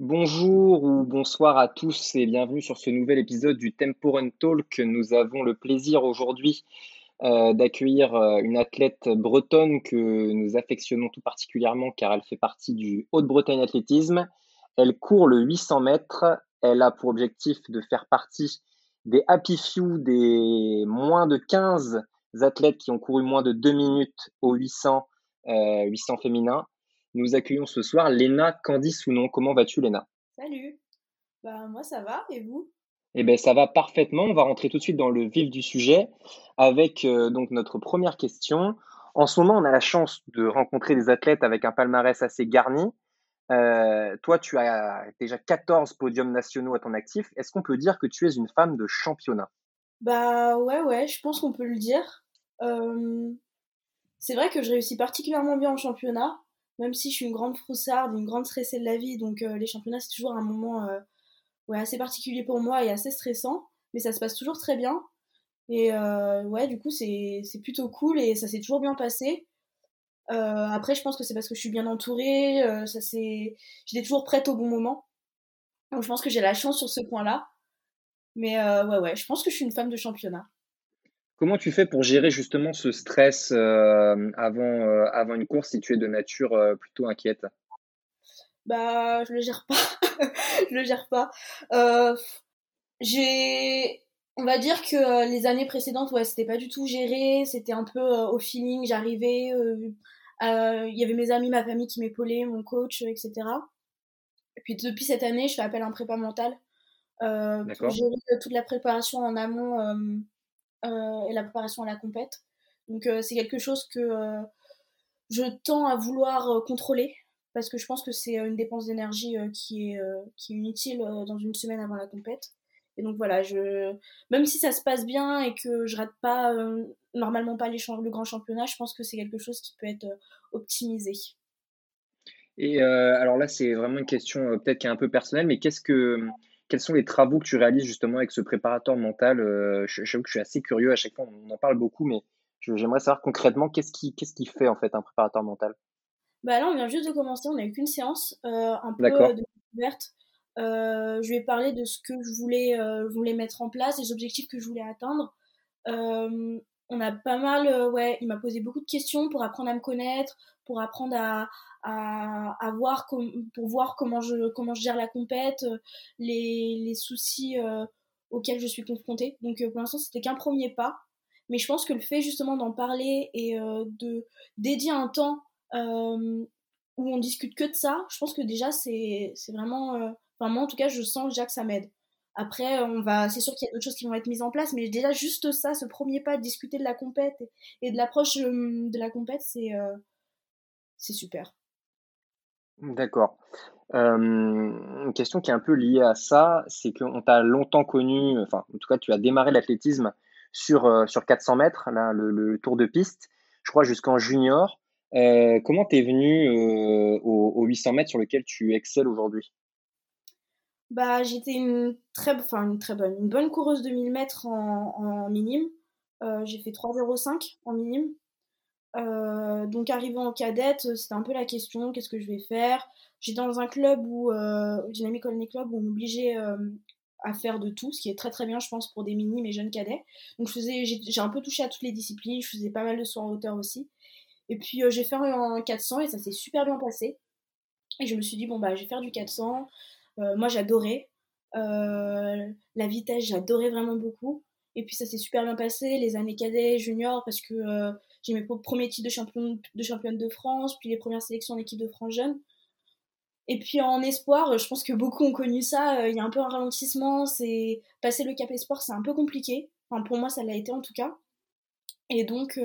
Bonjour ou bonsoir à tous et bienvenue sur ce nouvel épisode du Tempo Run Talk. Nous avons le plaisir aujourd'hui euh, d'accueillir euh, une athlète bretonne que nous affectionnons tout particulièrement car elle fait partie du Haute-Bretagne Athlétisme. Elle court le 800 mètres. Elle a pour objectif de faire partie des happy few, des moins de 15 athlètes qui ont couru moins de 2 minutes au 800, 800 féminin. Nous accueillons ce soir Léna Candice ou non. Comment vas-tu Léna? Salut Bah moi ça va et vous? Eh bien ça va parfaitement. On va rentrer tout de suite dans le vif du sujet avec euh, donc notre première question. En ce moment, on a la chance de rencontrer des athlètes avec un palmarès assez garni. Euh, toi, tu as déjà 14 podiums nationaux à ton actif. Est-ce qu'on peut dire que tu es une femme de championnat? Bah ouais, ouais, je pense qu'on peut le dire. Euh, c'est vrai que je réussis particulièrement bien en championnat, même si je suis une grande froussarde, une grande stressée de la vie. Donc les championnats, c'est toujours un moment ouais, assez particulier pour moi et assez stressant. Mais ça se passe toujours très bien. Et ouais, du coup, c'est plutôt cool et ça s'est toujours bien passé. Euh, après, je pense que c'est parce que je suis bien entourée, euh, ça c'est, j'étais toujours prête au bon moment. Donc je pense que j'ai la chance sur ce point-là. Mais euh, ouais, ouais, je pense que je suis une femme de championnat. Comment tu fais pour gérer justement ce stress avant, avant une course si tu es de nature plutôt inquiète? Bah, je le gère pas. je le gère pas. j'ai on va dire que les années précédentes, ouais, c'était pas du tout géré, c'était un peu au feeling, j'arrivais, euh, il y avait mes amis, ma famille qui m'épaulaient, mon coach, etc. Et puis depuis cette année, je fais appel à un prépa mental euh, pour gérer toute la préparation en amont euh, et la préparation à la compète. Donc c'est quelque chose que je tends à vouloir contrôler parce que je pense que c'est une dépense d'énergie qui, est, qui est inutile dans une semaine avant la compète. Et donc voilà, je, même si ça se passe bien et que je rate pas euh, normalement pas les le grand championnat, je pense que c'est quelque chose qui peut être euh, optimisé. Et euh, alors là, c'est vraiment une question peut-être qui est un peu personnelle, mais qu'est-ce que, quels sont les travaux que tu réalises justement avec ce préparateur mental je, J'avoue que je suis assez curieux à chaque fois, on en parle beaucoup, mais j'aimerais savoir concrètement qu'est-ce qui, qu'est-ce qui fait en fait un préparateur mental? Bah là, on vient juste de commencer, on n'a eu qu'une séance, un peu de découverte. Euh, je lui ai parlé de ce que je voulais, euh, voulais mettre en place, des objectifs que je voulais atteindre. Euh, on a pas mal, ouais, il m'a posé beaucoup de questions pour apprendre à me connaître, pour apprendre à, à, voir, pour voir comment je, comment je gère la compète, les, les soucis auxquels je suis confrontée. Donc pour l'instant, c'était qu'un premier pas. Mais je pense que le fait justement d'en parler et de dédier un temps où on discute que de ça, je pense que déjà c'est vraiment Enfin, moi, en tout cas, je sens déjà que ça m'aide. Après, on va, c'est sûr qu'il y a d'autres choses qui vont être mises en place, mais déjà juste ça, ce premier pas, de discuter de la compète et de l'approche euh, de la compète, c'est euh, c'est super. D'accord. Euh, une question qui est un peu liée à ça, c'est qu'on t'a longtemps connu, enfin, en tout cas, tu as démarré l'athlétisme sur, sur 400 mètres, là, le, tour de piste, je crois jusqu'en junior. comment t'es venu au, au 800 mètres sur lequel tu excelles aujourd'hui? Bah, j'étais une très, enfin, une très bonne, une bonne coureuse de 1000 mètres en, en minime. Euh, j'ai fait 3,05 en minime. Euh, donc arrivant en cadette, c'était un peu la question, qu'est-ce que je vais faire? J'étais dans un club où, euh, Dynamic Club, où on m'obligeait euh, à faire de tout, ce qui est très très bien, je pense, pour des minimes et jeunes cadets. Donc je faisais, j'ai un peu touché à toutes les disciplines, je faisais pas mal de sauts en hauteur aussi. Et puis j'ai fait un 400 et ça s'est super bien passé. Et je me suis dit, bon bah je vais faire du 400. Euh, moi, j'adorais. Euh, la vitesse, j'adorais vraiment beaucoup. Et puis ça s'est super bien passé, les années cadets, juniors, parce que euh, j'ai mes premiers titres de, de championne de France, puis les premières sélections en équipe de France jeune. Et puis en espoir, je pense que beaucoup ont connu ça, il y a un peu un ralentissement, c'est passer le cap espoir, c'est un peu compliqué. Enfin pour moi ça l'a été en tout cas. Et donc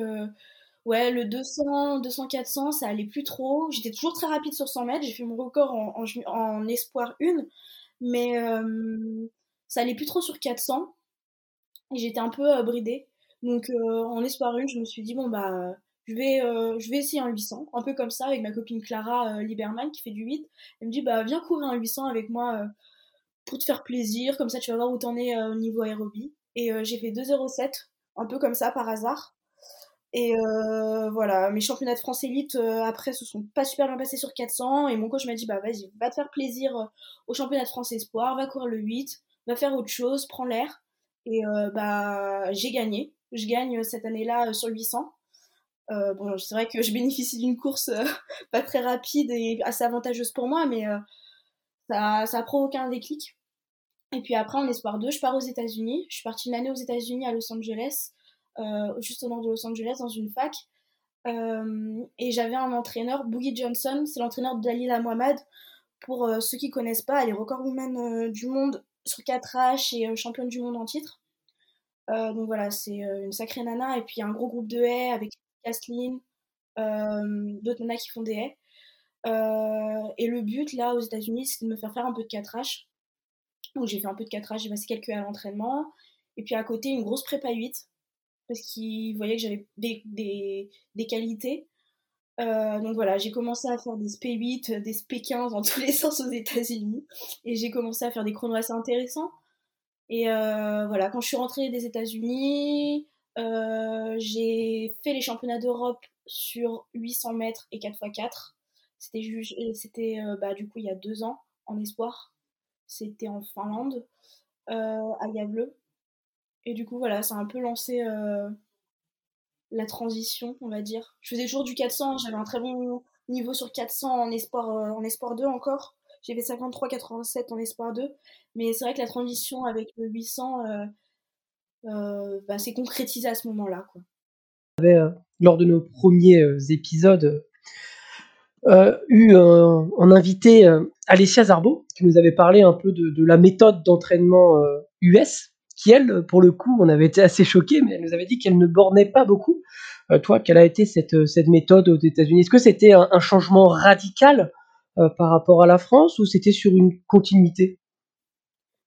ouais, le 200, 200, 400, ça allait plus trop. J'étais toujours très rapide sur 100 mètres. J'ai fait mon record en, espoir 1, mais euh, ça allait plus trop sur 400. Et j'étais un peu euh, bridée. Donc euh, en espoir 1, je me suis dit, bon, bah, je vais, je vais essayer un 800. Un peu comme ça, avec ma copine Clara Liberman qui fait du 8. Elle me dit, bah, viens courir un 800 avec moi pour te faire plaisir. Comme ça, tu vas voir où t'en es au niveau aérobie. Et j'ai fait 2,07, un peu comme ça par hasard. Et voilà, mes championnats de France élite après se sont pas super bien passés sur 400 et mon coach m'a dit bah vas-y, va te faire plaisir au championnat de France espoir, va courir le 8, va faire autre chose, prends l'air. Et bah j'ai gagné. Je gagne cette année-là sur 800. bon, c'est vrai que je bénéficie d'une course pas très rapide et assez avantageuse pour moi, mais ça, ça a provoqué un déclic. Et puis après, en espoir 2, je pars aux États-Unis. Je suis partie une année aux États-Unis à Los Angeles. Euh, juste au nord de Los Angeles, dans une fac. Euh, et j'avais un entraîneur, Boogie Johnson, c'est l'entraîneur de Dalila Mohamed. Pour euh, ceux qui connaissent pas, elle est record woman du monde sur 4H et championne du monde en titre. donc voilà, c'est une sacrée nana. Et puis un gros groupe de haies avec Kathleen, d'autres nanas qui font des haies. et le but là aux États-Unis, c'est de me faire faire un peu de 4H. Donc j'ai fait un peu de 4H, j'ai passé quelques à l'entraînement. Et puis à côté, une grosse prépa 8 parce qu'ils voyaient que j'avais des, des, des, qualités. Euh, donc voilà, j'ai commencé à faire des SP8, des SP15 dans tous les sens aux États-Unis. Et j'ai commencé à faire des chronos assez intéressants. Et euh, voilà, quand je suis rentrée des États-Unis, euh, j'ai fait les championnats d'Europe sur 800 mètres et 4x4. C'était, bah, du coup il y a deux ans en espoir. C'était en Finlande, à Gavle. Et du coup, voilà, ça a un peu lancé euh, la transition, on va dire. Je faisais toujours du 400, j'avais un très bon niveau sur 400 en espoir, euh, en espoir 2 encore. J'ai fait 53-87 en espoir 2. Mais c'est vrai que la transition avec le 800, euh, bah, c'est concrétisé à ce moment-là. Quoi. lors de nos premiers épisodes, eu en invité Alessia Zarbo, qui nous avait parlé un peu de la méthode d'entraînement US qui elle, pour le coup, on avait été assez choqués, mais elle nous avait dit qu'elle ne bornait pas beaucoup. Euh, toi, quelle a été cette, euh, cette méthode aux États-Unis? Est-ce que c'était un, changement radical euh, par rapport à la France ou c'était sur une continuité?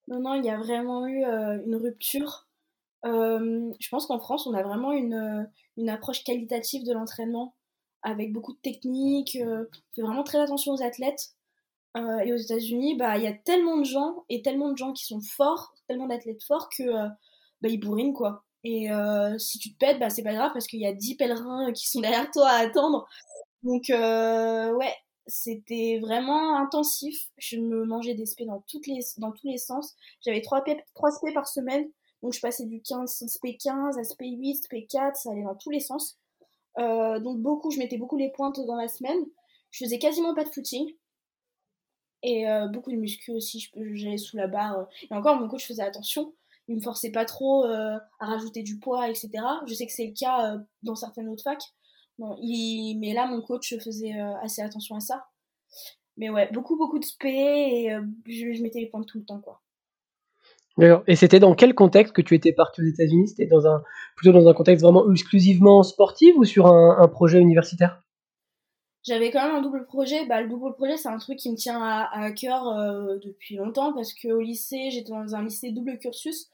Non, non, il y a vraiment eu une rupture. je pense qu'en France, on a vraiment une, une approche qualitative de l'entraînement avec beaucoup de techniques. on fait vraiment très attention aux athlètes. Et aux États-Unis, bah, il y a tellement de gens et tellement de gens qui sont forts tellement d'athlètes forts que euh, bah, ils bourrinent quoi. Et euh, si tu te pètes, bah, c'est pas grave parce qu'il y a 10 pèlerins qui sont derrière toi à attendre. Donc, euh, ouais, c'était vraiment intensif. Je me mangeais des spé dans, toutes les, dans tous les sens. J'avais 3 spé, 3 spé par semaine. Donc, je passais du 15 spé 15 à spé 8, spé 4, ça allait dans tous les sens. donc, beaucoup, je mettais beaucoup les pointes dans la semaine. Je faisais quasiment pas de footing et euh, beaucoup de muscu aussi, j'allais sous la barre. Euh. Et encore, mon coach faisait attention, il me forçait pas trop euh, à rajouter du poids, etc. Je sais que c'est le cas dans certaines autres facs. Mais là, mon coach faisait assez attention à ça. Mais ouais, beaucoup, beaucoup de spé et je, mettais les points tout le temps, quoi. Et c'était dans quel contexte que tu étais parti aux États-Unis? C'était dans un plutôt dans un contexte vraiment exclusivement sportif ou sur un projet universitaire? J'avais quand même un double projet. Bah, le double projet, c'est un truc qui me tient à, à cœur euh, depuis longtemps parce qu'au lycée, j'étais dans un lycée double cursus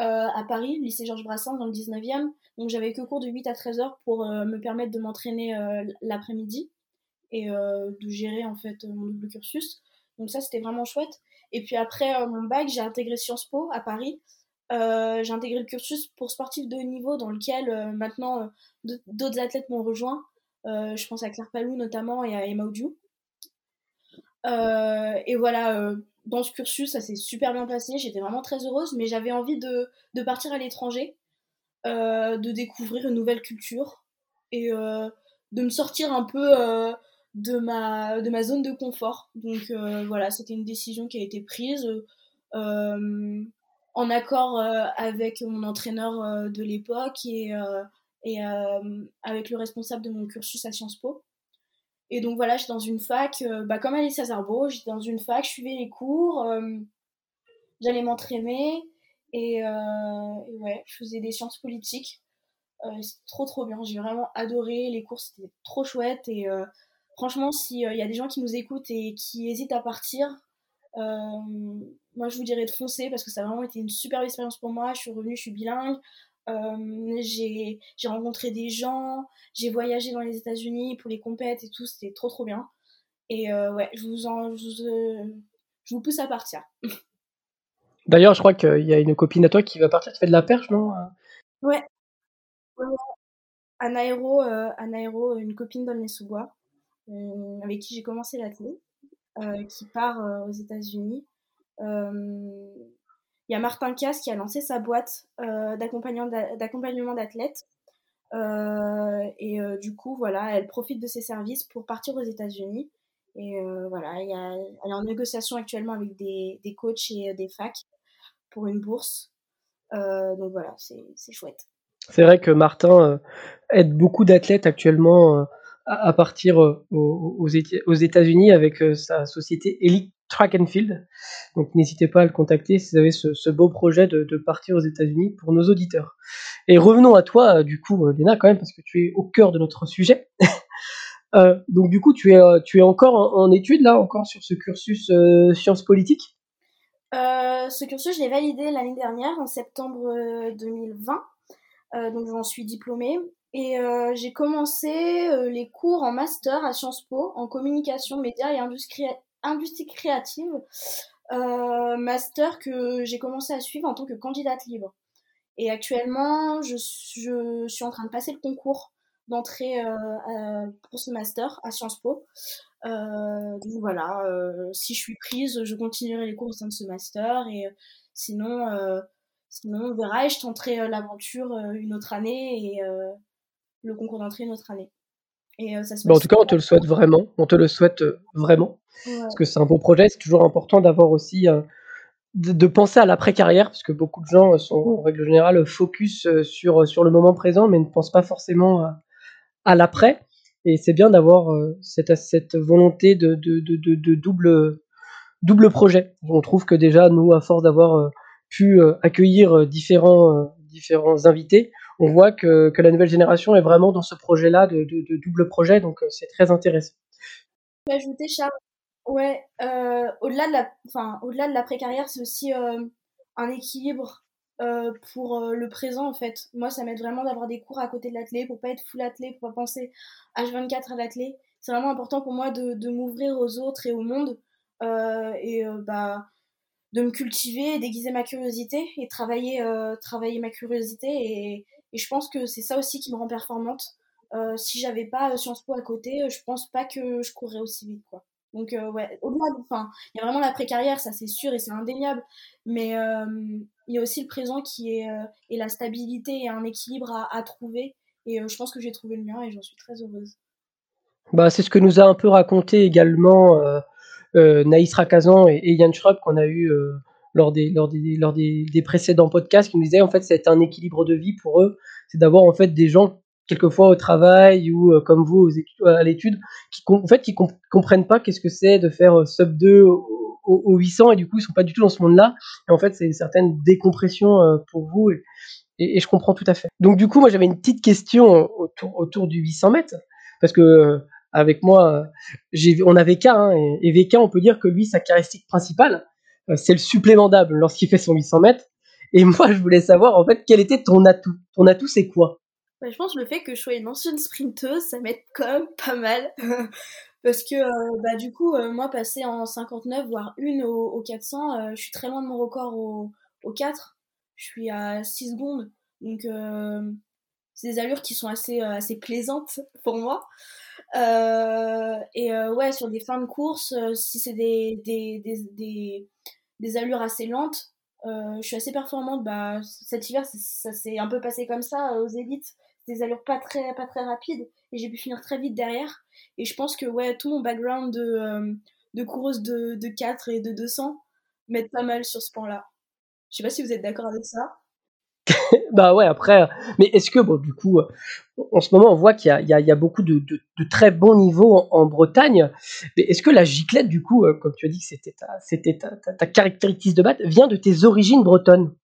euh, à Paris, le lycée Georges Brassens dans le 19e. Donc j'avais que cours de 8 à 13 heures pour euh, me permettre de m'entraîner l'après-midi et de gérer en fait mon double cursus. Donc ça, c'était vraiment chouette. Et puis après mon bac, j'ai intégré Sciences Po à Paris. j'ai intégré le cursus pour sportifs de haut niveau dans lequel maintenant d'autres athlètes m'ont rejoint. Euh, je pense à Claire Palou notamment et à Emma Oudjou. Euh, et voilà, euh, dans ce cursus, ça s'est super bien passé. J'étais vraiment très heureuse, mais j'avais envie de, de, partir à l'étranger, de découvrir une nouvelle culture et de me sortir un peu de, ma, de ma zone de confort. Donc voilà, c'était une décision qui a été prise en accord avec mon entraîneur de l'époque et et euh, avec le responsable de mon cursus à Sciences Po. Et donc voilà, j'étais dans une fac, euh, bah, comme Alice Azarbo, j'étais dans une fac, je suivais les cours, euh, j'allais m'entraîner et, ouais, je faisais des sciences politiques. c'était trop trop bien, j'ai vraiment adoré, les cours c'était trop chouette et franchement, s'il y a des gens qui nous écoutent et qui hésitent à partir, moi je vous dirais de foncer parce que ça a vraiment été une super expérience pour moi. Je suis revenue, je suis bilingue. Euh, j'ai rencontré des gens, j'ai voyagé dans les États-Unis pour les compètes et tout, c'était trop trop bien. Et euh, ouais, je vous, en, je, vous, je vous pousse à partir. D'ailleurs, je crois qu'il y a une copine à toi qui va partir, tu fais de la perche, non Ouais. Anaéro, Anaéro, une copine d'Aulnay-sous-Bois, avec qui j'ai commencé l'athlète, qui part aux États-Unis. Il y a Martin Casse qui a lancé sa boîte d'accompagnement d'athlètes. et du coup, voilà, elle profite de ses services pour partir aux États-Unis. Et voilà, elle est en négociation actuellement avec des, des coachs et des facs pour une bourse. donc voilà, c'est chouette. C'est vrai que Martin aide beaucoup d'athlètes actuellement à, partir aux, aux États-Unis avec sa société Elite Track and Field. Donc n'hésitez pas à le contacter si vous avez ce, beau projet de, partir aux États-Unis pour nos auditeurs. Et revenons à toi, du coup, Léna, quand même, parce que tu es au cœur de notre sujet. Euh, donc du coup, tu es, tu es encore en, études, là, encore sur ce cursus euh, sciences politiques? Euh, Ce cursus, je l'ai validé l'année dernière, en septembre 2020. donc j'en suis diplômée. Et j'ai commencé les cours en master à Sciences Po en communication, médias et industrie industrie créative, euh, master que j'ai commencé à suivre en tant que candidate libre. Et actuellement, je, je suis en train de passer le concours d'entrée euh, pour ce master à Sciences Po. Euh, donc voilà, si je suis prise, je continuerai les cours au sein de ce master et sinon, sinon on verra et je tenterai l'aventure une autre année et le concours d'entrée une autre année. Euh, en tout cas, on te le souhaite vraiment. On te le souhaite euh, Parce que c'est un beau projet. C'est toujours important d'avoir aussi. Euh, de, penser à l'après-carrière, parce que beaucoup de gens sont en règle générale focus sur, sur le moment présent, mais ne pensent pas forcément à, l'après. Et c'est bien d'avoir cette, cette volonté de, de, de, double, double projet. On trouve que déjà, nous, à force d'avoir pu accueillir différents, différents invités, on voit que, la nouvelle génération est vraiment dans ce projet-là de, double projet, donc euh, c'est très intéressant. Je ajouter, Charles, ouais, euh, au-delà de la, enfin, au-delà de l'après-carrière, c'est aussi euh, un équilibre pour le présent en fait. Moi, ça m'aide vraiment d'avoir des cours à côté de l'athlète pour pas être full athlète, pour pas penser H24 à l'athlète. C'est vraiment important pour moi de, m'ouvrir aux autres et au monde et bah de me cultiver, déguiser ma curiosité et travailler, travailler ma curiosité et, et je pense que c'est ça aussi qui me rend performante. Euh, si j'avais pas euh, Sciences Po à côté, euh, je pense pas que je courrais aussi vite, quoi. Donc ouais, au-delà, enfin, il y a vraiment l'après-carrière, ça c'est sûr et c'est indéniable, mais il y a aussi le présent qui est et la stabilité et un équilibre à, trouver. Et je pense que j'ai trouvé le mien et j'en suis très heureuse. Bah, c'est ce que nous a un peu raconté également Naïs Rakazan et, et Yann Schrupp qu'on a eu lors des, lors des, lors des, des précédents podcasts qui nous disaient en fait c'est un équilibre de vie pour eux, c'est d'avoir en fait des gens quelquefois au travail ou euh, comme vous à l'étude qui en fait qui comprennent pas qu'est-ce que c'est de faire euh, sub 2 au, 800 et du coup ils sont pas du tout dans ce monde-là et en fait c'est une certaine décompression euh, pour vous et, je comprends tout à fait. Donc du coup moi j'avais une petite question autour, du 800 mètres parce que avec moi on a VK hein, et, VK on peut dire que lui sa caractéristique principale c'est le supplément d'âme lorsqu'il fait son 800 mètres. Et moi, je voulais savoir, en fait, quel était ton atout? Ton atout, c'est quoi? Bah, Je pense que le fait que je sois une ancienne sprinteuse, ça m'aide quand même pas mal. Parce que, euh, bah, du coup, euh, moi, passer en 59, voire une au, 400, je suis très loin de mon record au, au 4. Je suis à 6 secondes. Donc, c'est des allures qui sont assez, assez plaisantes pour moi. et ouais, sur des fins de course, si c'est des, des, des, des allures assez lentes. Euh, je suis assez performante. Bah, cet hiver, ça s'est un peu passé comme ça euh, aux élites. Des allures pas très, pas très rapides. Et j'ai pu finir très vite derrière. Et je pense que ouais, tout mon background de, euh, de coureuse de, de 4 et de 200 m'aide pas mal sur ce point-là. Je sais pas si vous êtes d'accord avec ça. bah ouais, après, mais est-ce que, bon, du coup, en ce moment, on voit qu'il y, y, a beaucoup de, de, très bons niveaux en, Bretagne, mais est-ce que la giclette, du coup, euh, comme tu as dit que c'était ta, c'était ta, ta, caractéristique de batte, vient de tes origines bretonnes?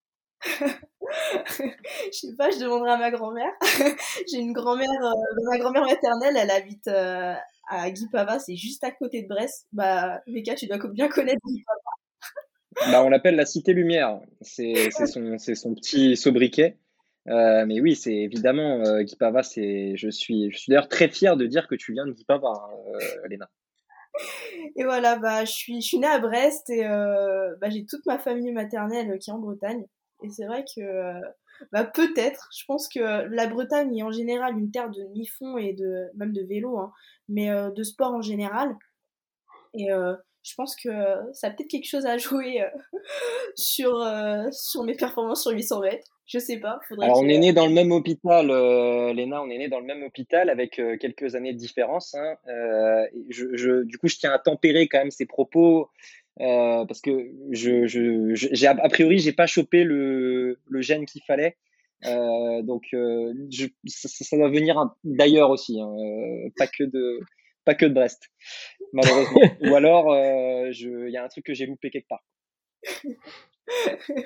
Je sais pas, je demanderai à ma grand-mère. J'ai une grand-mère, euh, ma grand-mère maternelle, elle habite euh, à Guipava, c'est juste à côté de Brest. Bah, Mika, tu dois bien connaître Guipava. Bah, on l'appelle la Cité Lumière. C'est son, son, petit sobriquet. Euh, mais oui, c'est évidemment Guipava. C'est, je suis, je suis d'ailleurs très fier de dire que tu viens de Guipava, Léna. Et voilà, bah, je suis, je suis née à Brest et bah, j'ai toute ma famille maternelle qui est en Bretagne. Et c'est vrai que Bah peut-être. Je pense que la Bretagne est en général une terre de mi-fond et de même de vélo, hein, mais de sport en général. Et je pense que ça a peut-être quelque chose à jouer sur, sur mes performances sur 800 mètres. Je sais pas. Alors, on est né dans le même hôpital, euh, Léna, on est né dans le même hôpital avec euh, quelques années de différence. Hein. Euh, je, du coup, je tiens à tempérer quand même ces propos parce que je, je, j'ai, a priori, j'ai pas chopé le, le gène qu'il fallait. donc, je, ça, doit venir d'ailleurs aussi, hein, pas que de pas que de Brest, malheureusement. Ou alors, il y a un truc que j'ai loupé quelque part.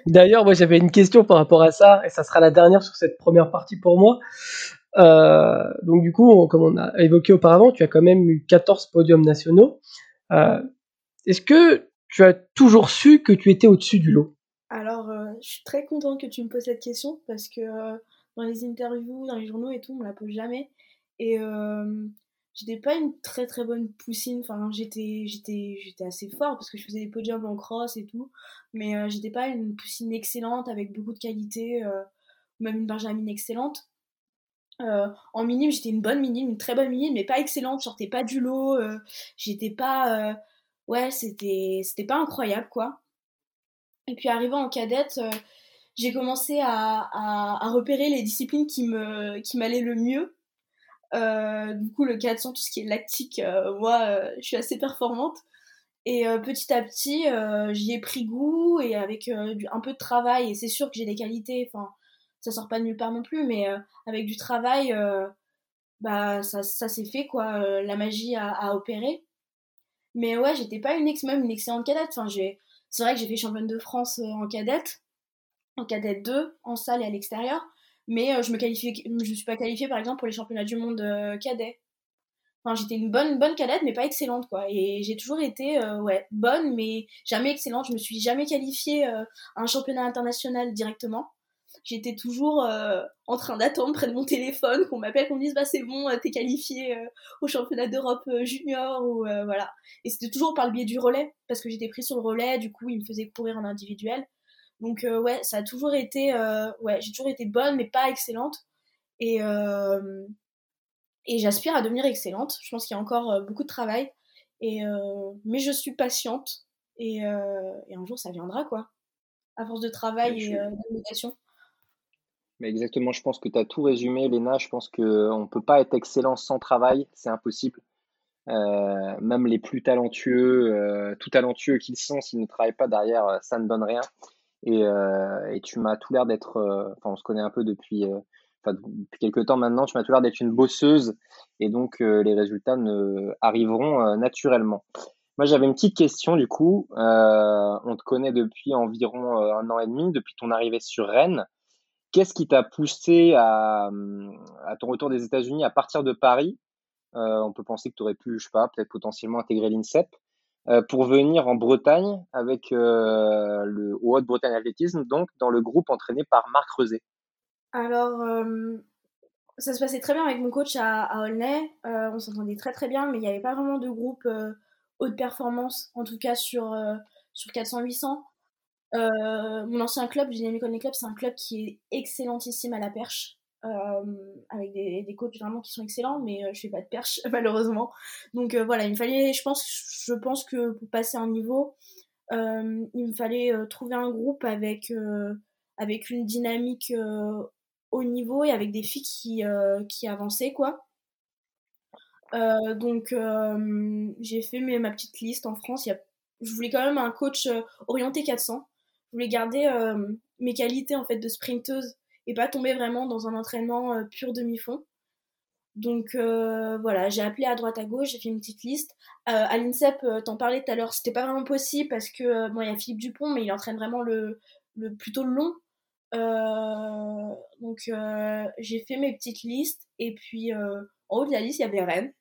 D'ailleurs, moi j'avais une question par rapport à ça, et ça sera la dernière sur cette première partie pour moi. Euh, donc du coup, comme on a évoqué auparavant, tu as quand même eu 14 podiums nationaux. Euh, est-ce que tu as toujours su que tu étais au-dessus du lot. Alors, euh, je suis très contente que tu me poses cette question, parce que dans les interviews, dans les journaux et tout, on me la pose jamais. Et j'étais pas une très très bonne poussine. Enfin j'étais j'étais j'étais assez fort parce que je faisais des podiums en cross et tout. Mais euh, j'étais pas une poussine excellente avec beaucoup de qualité euh, même une benjamine excellente. Euh, en minime j'étais une bonne minime une très bonne minime mais pas excellente. Je sortais pas du lot j'étais pas ouais c'était c'était pas incroyable quoi et puis arrivant en cadette j'ai commencé à, à, repérer les disciplines qui me qui m'allaient le mieux euh, du coup, le 400, tout ce qui est lactique, euh, moi, euh, je suis assez performante. Et petit à petit, j'y ai pris goût et avec un peu de travail, et c'est sûr que j'ai des qualités, enfin, ça sort pas de nulle part non plus, mais avec du travail, bah, ça, ça s'est fait, quoi. la magie a, opéré. Mais ouais, j'étais pas une, ex une excellente cadette. Enfin, c'est vrai que j'ai fait championne de France en cadette, en cadette 2, en salle et à l'extérieur mais euh, je me suis pas qualifiée par exemple pour les championnats du monde euh, cadet. Enfin, j'étais une bonne cadette, mais pas excellente quoi. Et j'ai toujours été euh, ouais bonne, mais jamais excellente. Je me suis jamais qualifiée à un championnat international directement. J'étais toujours en train d'attendre près de mon téléphone qu'on m'appelle, qu'on me dise bah c'est bon, t'es qualifiée au championnat d'Europe junior ou voilà. Et c'était toujours par le biais du relais parce que j'étais prise sur le relais. Du coup, ils me faisaient courir en individuel. Donc euh, ouais, ça a toujours été, euh, ouais, j'ai toujours été bonne mais pas excellente. Et, euh, et j'aspire à devenir excellente. Je pense qu'il y a encore beaucoup de travail. Et, mais je suis patiente et, et, un jour ça viendra quoi. À force de travail et d'éducation. Mais exactement, je pense que tu as tout résumé, Léna. Je pense qu'on ne peut pas être excellent sans travail, c'est impossible. même les plus talentueux, tout talentueux qu'ils sont, s'ils ne travaillent pas derrière, ça ne donne rien. Et, euh, tu m'as tout l'air d'être, euh, enfin on se connaît un peu depuis, euh, depuis quelques temps maintenant, tu m'as tout l'air d'être une bosseuse et donc les résultats ne, arriveront naturellement. Moi j'avais une petite question du coup, on te connaît depuis environ un an et demi, depuis ton arrivée sur Rennes. Qu'est-ce qui t'a poussé à, ton retour des États-Unis à partir de Paris? On peut penser que tu aurais pu, je sais pas, peut-être potentiellement intégrer l'INSEP. Euh, pour venir en Bretagne avec euh, le Haute-Bretagne Athlétisme, donc dans le groupe entraîné par Marc Rezé Alors, euh, ça se passait très bien avec mon coach à, à on s'entendait très très bien, mais il n'y avait pas vraiment de groupe haute performance, en tout cas sur, sur 400-800. Mon ancien club, Dynamic Only Club, c'est un club qui est excellentissime à la perche. Euh, avec des, des, coachs vraiment qui sont excellents, mais euh, je fais pas de perche malheureusement. Donc euh, voilà, il me fallait, je pense, je pense que pour passer un niveau, il me fallait trouver un groupe avec avec une dynamique haut niveau et avec des filles qui qui avançaient quoi. donc j'ai fait ma petite liste en France. Il y a, je voulais quand même un coach orienté 400. Je voulais garder mes qualités en fait de sprinteuse et pas tomber vraiment dans un entraînement euh, pur demi-fond. Donc euh, voilà, j'ai appelé à droite à gauche, j'ai fait une petite liste. Euh, à l'INSEP, t'en parlais tout à l'heure, c'était pas vraiment possible parce que bon, il y a Philippe Dupont, mais il entraîne vraiment le, le plutôt long. donc j'ai fait mes petites listes et puis en haut de la liste il y avait Rennes.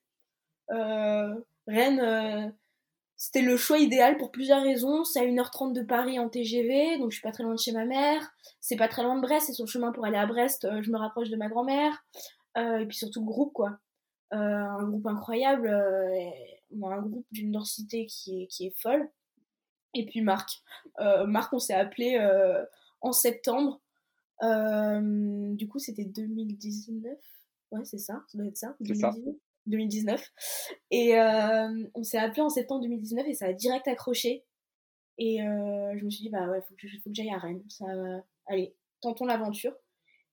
Rennes, c'était le choix idéal pour plusieurs raisons. C'est à 1h30 de Paris en TGV, donc je suis pas très loin de chez ma mère. C'est pas très loin de Brest, c'est sur le chemin pour aller à Brest, euh, je me rapproche de ma grand-mère. Euh, et puis surtout le groupe, quoi. Euh, un groupe incroyable, un groupe d'une densité qui est, qui est folle. Et puis Marc. Marc, on s'est appelé en septembre. du coup, c'était 2019. Ouais, c'est ça, ça doit être ça. 2019. 2019. Et on s'est appelé en septembre 2019 et ça a direct accroché. Et je me suis dit, bah ouais, faut que, faut que j'aille à Rennes. Ça, allez, tentons l'aventure.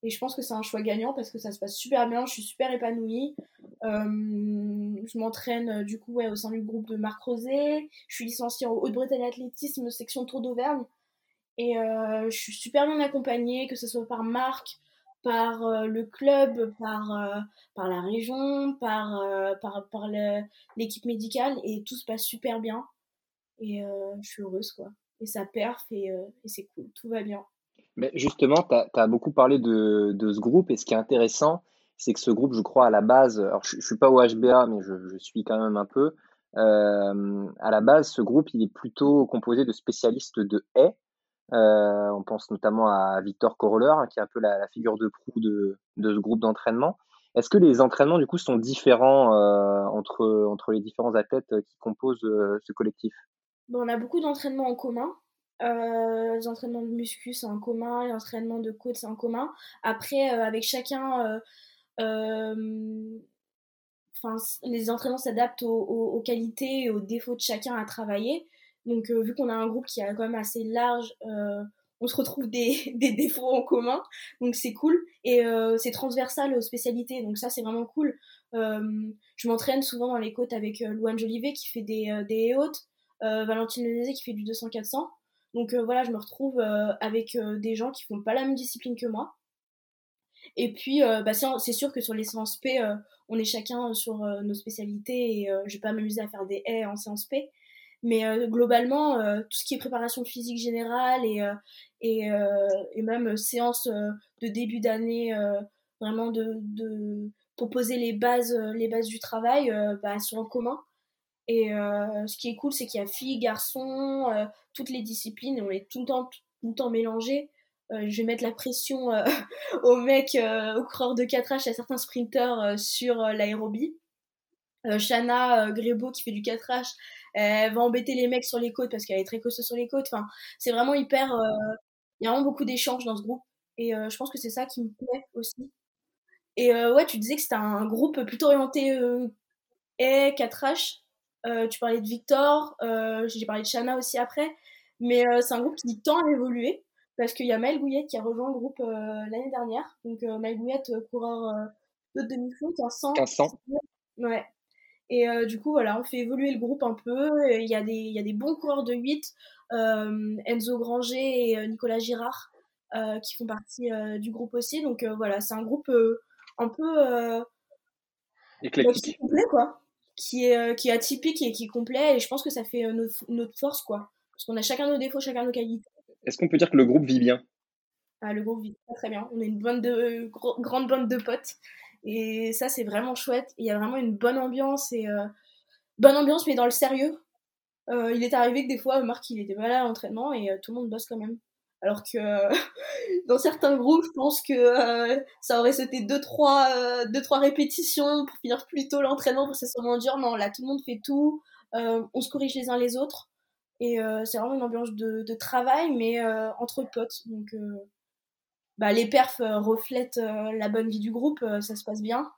Et je pense que c'est un choix gagnant parce que ça se passe super bien, je suis super épanouie. je m'entraîne du coup ouais, au sein du groupe de Marc Rosé. Je suis licenciée en Haute-Bretagne Athlétisme, section Tour d'Auvergne. Et je suis super bien accompagnée, que ce soit par Marc, par le club, par, par la région, par, par, par l'équipe médicale. Et tout se passe super bien. Et je suis heureuse, quoi. Et ça perf et, c'est cool, tout va bien. Mais justement, tu as, beaucoup parlé de, de, ce groupe et ce qui est intéressant, c'est que ce groupe, je crois, à la base, alors je ne suis pas au HBA, mais je, suis quand même un peu, euh, à la base, ce groupe, il est plutôt composé de spécialistes de haies. Euh, on pense notamment à Victor Coroller, qui est un peu la, figure de proue de, ce groupe d'entraînement. Est-ce que les entraînements, du coup, sont différents euh, entre, les différents athlètes qui composent euh, ce collectif? On a beaucoup d'entraînements en commun. Euh, les entraînements de muscu, c'est en commun. Les entraînements de côte, c'est en commun. Après, euh, avec chacun, euh, les entraînements s'adaptent aux, qualités et aux défauts de chacun à travailler. Donc, vu qu'on a un groupe qui est quand même assez large, on se retrouve des, défauts en commun. Donc, c'est cool. Et c'est transversal aux spécialités. Donc, ça, c'est vraiment cool. je m'entraîne souvent dans les côtes avec Louane Jolivet qui fait des, des hautes. Valentine Lenezé qui fait du 200-400. Donc euh, voilà, je me retrouve euh, avec euh, des gens qui font pas la même discipline que moi. Et puis, bah, c'est sûr que sur les séances P, on est chacun sur nos spécialités et je vais pas m'amuser à faire des haies en séance P. Mais globalement, tout ce qui est préparation physique générale et, et, et même séance de début d'année, vraiment de, de, pour poser les bases, les bases du travail, bah, sont en commun. Et euh, ce qui est cool, c'est qu'il y a filles, garçons, euh, toutes les disciplines, on est tout le temps, tout le temps mélangés. Euh, je vais mettre la pression aux mecs, aux coureurs de 4H, à certains sprinteurs sur l'aérobie. Shana Grébeau qui fait du 4H, elle va embêter les mecs sur les côtes parce qu'elle est très costaud sur les côtes. Enfin, c'est vraiment hyper. Il y a vraiment beaucoup d'échanges dans ce groupe. Et je pense que c'est ça qui me plaît aussi. Et ouais, tu disais que c'était un groupe plutôt orienté et 4H. Euh, tu parlais de Victor, euh, j'ai parlé de Shana aussi après. Mais euh, c'est un groupe qui tend à évoluer parce qu'il y a Maël Gouillette qui a rejoint le groupe l'année dernière. Donc Maël Gouillette, coureur de demi-fond, 1500. 1500. Ouais. Et du coup, voilà, on fait évoluer le groupe un peu. Il y a des, il y a des bons coureurs de 8, Enzo Granger et Nicolas Girard, qui font partie du groupe aussi. Donc voilà, c'est un groupe un peu. éclectique. Complet, quoi qui est, euh, qui est atypique et qui est complet. Et je pense que ça fait euh, notre, notre force, quoi. Parce qu'on a chacun nos défauts, chacun nos qualités. Est-ce qu'on peut dire que le groupe vit bien? Ah, Le groupe vit très, très bien. On est une bande de, grande bande de potes. Et ça, c'est vraiment chouette. Il y a vraiment une bonne ambiance. et euh, Bonne ambiance, mais dans le sérieux. il est arrivé que des fois, Marc, il était mal à l'entraînement et tout le monde bosse quand même. Alors que dans certains groupes, je pense que euh, ça aurait sauté 2-3 deux, trois, euh, deux, trois répétitions pour finir plus tôt l'entraînement pour que ça soit moins dur. Non, là, tout le monde fait tout. Euh, on se corrige les uns les autres. Et c'est vraiment une ambiance de, de travail, mais entre potes. Donc, bah, les perfs reflètent la bonne vie du groupe. ça se passe bien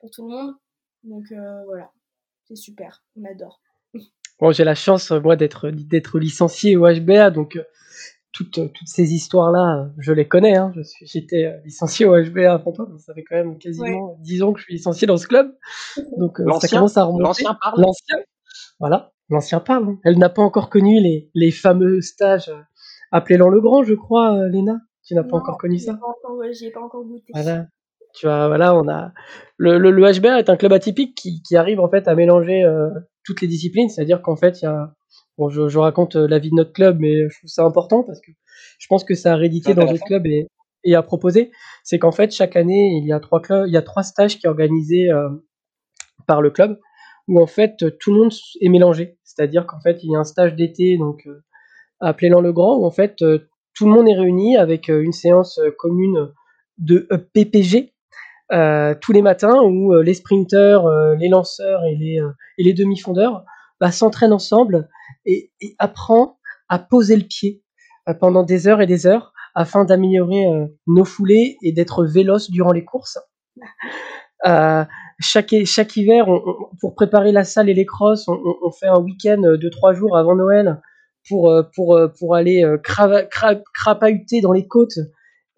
pour tout le monde. Donc, voilà. C'est super. On adore. Bon, j'ai la chance, moi, d'être, d'être licencié au HBA, donc toutes, toutes ces histoires-là, je les connais. Hein. j'étais euh, licencié au HBA avant toi, ça fait quand même quasiment 10 ans que je suis licencié dans ce club. Donc euh, ça commence à remonter. L'ancien parle. L'ancien, voilà, l'ancien parle. Hein. Elle n'a pas encore connu les, les fameux stages euh, appelés le Grand, je crois, Léna. Tu n'as pas encore connu ça? encore, pas encore goûté. Voilà. Tu vois, voilà, on a le, le, le HBA est un club atypique qui, qui arrive en fait à mélanger toutes les disciplines, c'est-à-dire qu'en fait il y a Bon, je, je raconte euh, la vie de notre club, mais je trouve ça important parce que je pense que ça a réédité dans d'autres clubs et, et à proposer. C'est qu'en fait, chaque année, il y a trois clubs, il y a trois stages qui sont organisés euh, par le club où en fait tout le monde est mélangé. C'est-à-dire qu'en fait, il y a un stage d'été donc euh, à Plélan-le-Grand où en fait tout le monde est réuni avec une séance commune de PPG euh, tous les matins où les sprinteurs, les lanceurs et les, demi-fondeurs bah, s'entraînent ensemble et, apprend à poser le pied euh, pendant des heures et des heures afin d'améliorer nos foulées et d'être véloces durant les courses. chaque, chaque hiver, pour préparer la salle et les crosses, on, fait un week-end de trois jours avant Noël pour, pour, pour aller crapahuter dans les côtes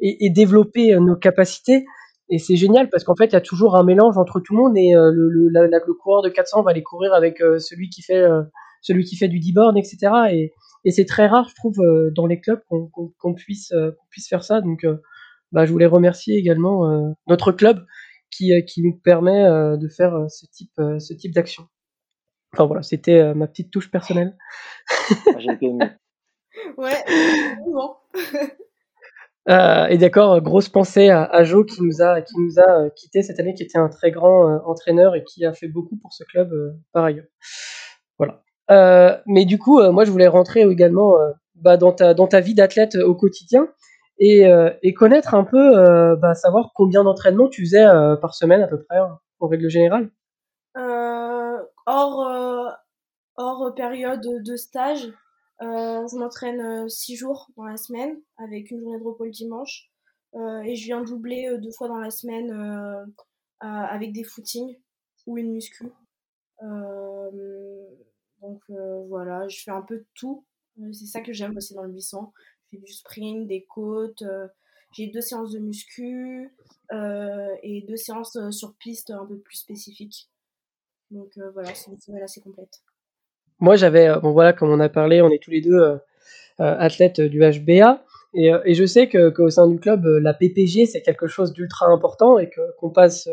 et, et développer nos capacités. Et c'est génial parce qu'en fait, il y a toujours un mélange entre tout le monde et euh, le, le, la, le, coureur de 400 va aller courir avec euh, celui qui fait euh, celui qui fait du D-born, etc. Et, et c'est très rare, je trouve, dans les clubs qu'on qu'on puisse qu'on puisse faire ça. Donc, bah, je voulais remercier également notre club qui qui nous permet de faire ce type ce type d'action. Enfin voilà, c'était ma petite touche personnelle. Ah, j'ai été ému. Ouais, bon. Euh, et d'accord, grosse pensée à, à, Joe qui nous a, qui nous a euh, quitté cette année, qui était un très grand euh, entraîneur et qui a fait beaucoup pour ce club par ailleurs. Voilà. mais du coup, moi, je voulais rentrer également bah, dans, ta, dans ta vie d'athlète au quotidien et, et connaître un peu, bah, savoir combien d'entraînements tu faisais par semaine à peu près, hein, en règle générale. Hors, hors période de stage, euh, je m'entraîne 6 euh, jours dans la semaine avec une journée de repos le dimanche. Euh, et je viens doubler deux fois dans la semaine avec des footings ou une muscu. donc voilà, je fais un peu de tout. C'est ça que j'aime aussi dans le 800. Je fais du sprint, des côtes. j'ai deux séances de muscu et deux séances sur piste un peu plus spécifiques. Donc voilà, c'est complète. Moi, j'avais, euh, bon voilà, comme on a parlé, on est tous les deux euh, euh, athlètes du HBA. Et, et, je sais qu'au sein du club, la PPG, c'est quelque chose d'ultra important et qu'on passe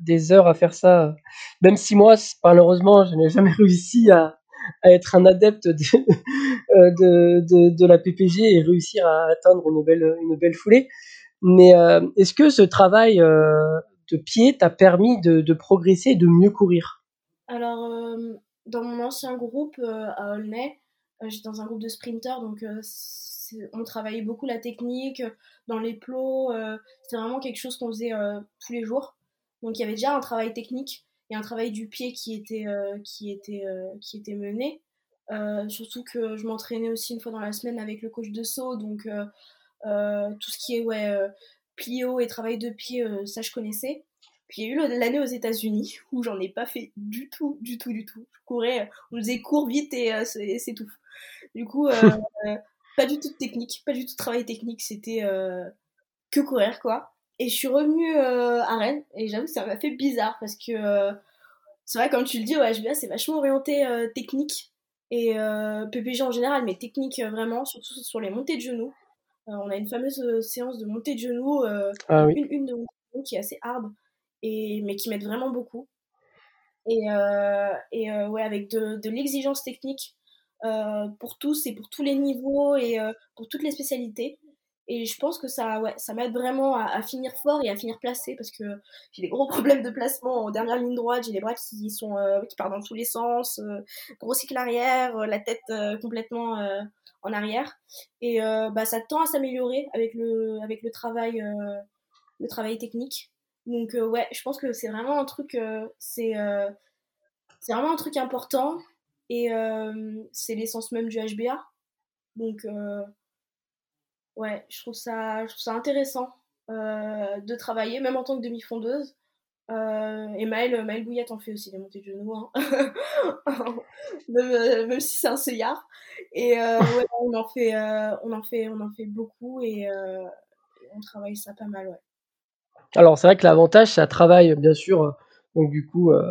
des heures à faire ça. Même si moi, malheureusement, je n'ai jamais réussi à, être un adepte de, la PPG et réussir à atteindre une belle, une belle foulée. Mais est-ce que ce travail de pied t'a permis de, de progresser, de mieux courir? Alors, dans mon ancien groupe euh, à Aulnay, euh, j'étais dans un groupe de sprinters, donc euh, on travaillait beaucoup la technique dans les plots. C'était vraiment quelque chose qu'on faisait tous les jours. Donc il y avait déjà un travail technique et un travail du pied qui était, qui était, qui était mené. surtout que je m'entraînais aussi une fois dans la semaine avec le coach de saut, donc tout ce qui est ouais, plio et travail de pied, ça je connaissais. Puis il y a eu l'année aux États-Unis où j'en ai pas fait du tout, du tout, du tout. Je courais, on faisait court vite et euh, c'est tout. Du coup, euh, pas du tout de technique, pas du tout de travail technique, c'était euh, que courir quoi. Et je suis revenue à Rennes et j'avoue que ça m'a fait bizarre parce que c'est vrai, comme tu le dis, au HBA c'est vachement orienté technique et PPG en général, mais technique vraiment, surtout sur les montées de genoux. on a une fameuse séance de montée de genoux, ah une, une de genoux qui est assez mais qui m'aident vraiment beaucoup. Et, euh, euh, ouais, avec de, de l'exigence technique euh, pour tous et pour tous les niveaux et pour toutes les spécialités. Et je pense que ça, ouais, ça m'aide vraiment à, finir fort et à finir placé parce que j'ai des gros problèmes de placement en dernière ligne droite. J'ai les bras qui sont qui partent dans tous les sens, gros cycle arrière, la tête complètement en arrière. Et bah, ça tend à s'améliorer avec le avec le travail le travail technique. Donc euh, ouais, je pense que c'est vraiment un truc, euh, c'est euh, c'est vraiment un truc important et c'est l'essence même du HBA. Donc ouais, je trouve ça, je trouve ça intéressant de travailler, même en tant que demi-fondeuse. et Maëlle, Maëlle Bouillette en fait aussi des montées de genoux, hein. même, même, si c'est un seuillard. Et ouais, on en fait, on en fait, on en fait beaucoup et on travaille ça pas mal, ouais. Alors c'est vrai que l'avantage, ça travaille bien sûr, euh, donc du coup, euh,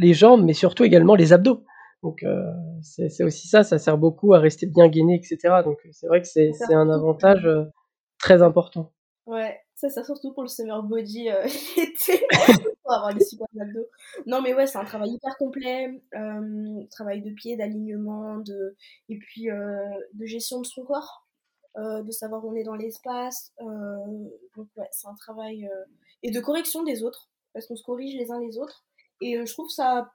les jambes, mais surtout également les abdos. Donc euh, c'est aussi ça, ça sert beaucoup à rester bien gainé, etc. Donc c'est vrai que c'est un avantage très important. Ouais, ça sert surtout pour le summer body l'été, pour avoir des super abdos. Non mais ouais, c'est un travail hyper complet, travail de pied, d'alignement, de et puis de gestion de son corps. Euh, de savoir où on est dans l'espace. Euh, donc ouais, c'est un travail euh, et de correction des autres, parce qu'on se corrige les uns les autres. Et je trouve ça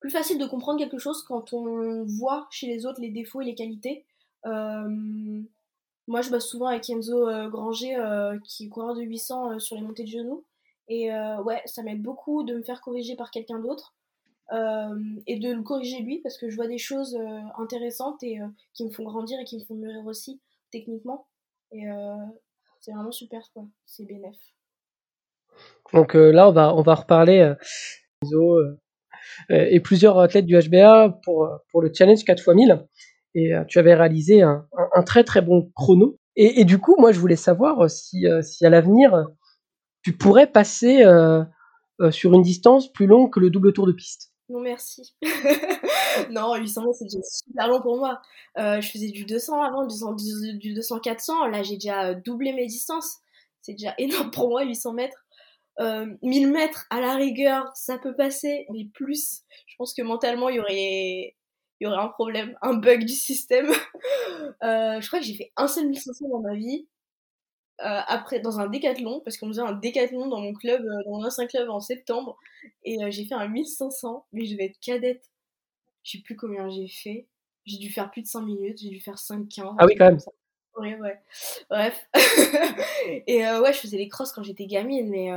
plus facile de comprendre quelque chose quand on voit chez les autres les défauts et les qualités. moi, je bosse souvent avec Enzo Granger, qui est coureur de 800 sur les montées de genoux. Et ouais, ça m'aide beaucoup de me faire corriger par quelqu'un d'autre. et de le corriger lui parce que je vois des choses intéressantes et qui me font grandir et qui me font mûrir aussi techniquement. Et c'est vraiment super, quoi. C'est bénéf. Donc là, on va, on va reparler et plusieurs athlètes du HBA pour, pour le challenge 4 x 1000. Et tu avais réalisé un, très très bon chrono. Et, et, du coup, moi, je voulais savoir si, si à l'avenir, tu pourrais passer sur une distance plus longue que le double tour de piste. Non, merci. non, 800 mètres, c'est déjà super long pour moi. Euh, je faisais du 200 avant, du 200-400. Là, j'ai déjà euh, doublé mes distances. C'est déjà énorme pour moi, 800 mètres. Euh, 1000 mètres, à la rigueur, ça peut passer, mais plus, je pense que mentalement, il y aurait, il y aurait un problème, un bug du système. euh, je crois que j'ai fait un seul 1500 dans ma vie. Euh, après dans un décathlon parce qu'on faisait un décathlon dans mon club euh, dans mon ancien club en septembre et euh, j'ai fait un 1500 mais je vais être cadette. Je sais plus combien j'ai fait. J'ai dû faire plus de 5 minutes j'ai dû faire 5 15 ah oui quand même. ouais ouais. Bref. Et ouais je faisais les crosses quand j'étais gamine mais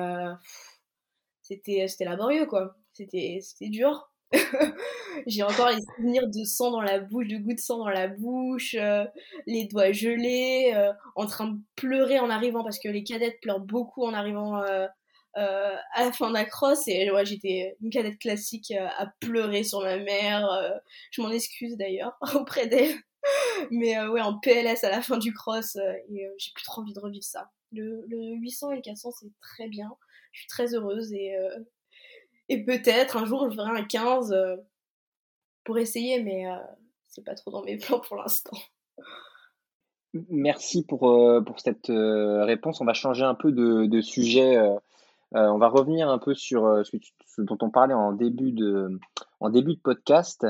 c'était c'était laborieux quoi. C'était c'était dur j'ai encore les souvenirs de sang dans la bouche, de gouttes de sang dans la bouche, euh, les doigts gelés, euh, en train de pleurer en arrivant parce que les cadettes pleurent beaucoup en arrivant euh, à la fin de la crosse. Et ouais, j'étais une cadette classique à pleurer sur ma mère. je m'en excuse d'ailleurs auprès d'elle. Mais ouais, en PLS à la fin du cross, et j'ai plus trop envie de revivre ça. Le, le 800 et le 400, c'est très bien. Je suis très heureuse et et peut-être un jour je ferai un 15 euh, pour essayer, mais euh, c'est pas trop dans mes plans pour l'instant. Merci pour, euh, cette réponse. On va changer un peu de, sujet. on va revenir un peu sur ce, dont on parlait en début de, en début de podcast.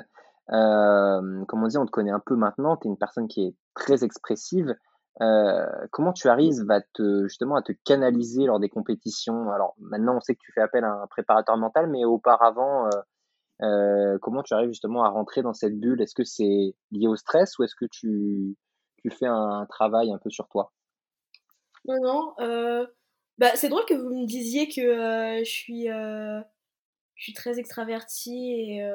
comme on dit, on te connaît un peu maintenant. Tu es une personne qui est très expressive. Euh, comment tu arrives à te, justement à te canaliser lors des compétitions? Alors maintenant, on sait que tu fais appel à un préparateur mental, mais auparavant, euh, euh, comment tu arrives justement à rentrer dans cette bulle? Est-ce que c'est lié au stress ou est-ce que tu, tu fais un travail un peu sur toi? Non, non. Bah, c'est drôle que vous me disiez que je suis, je suis très extravertie et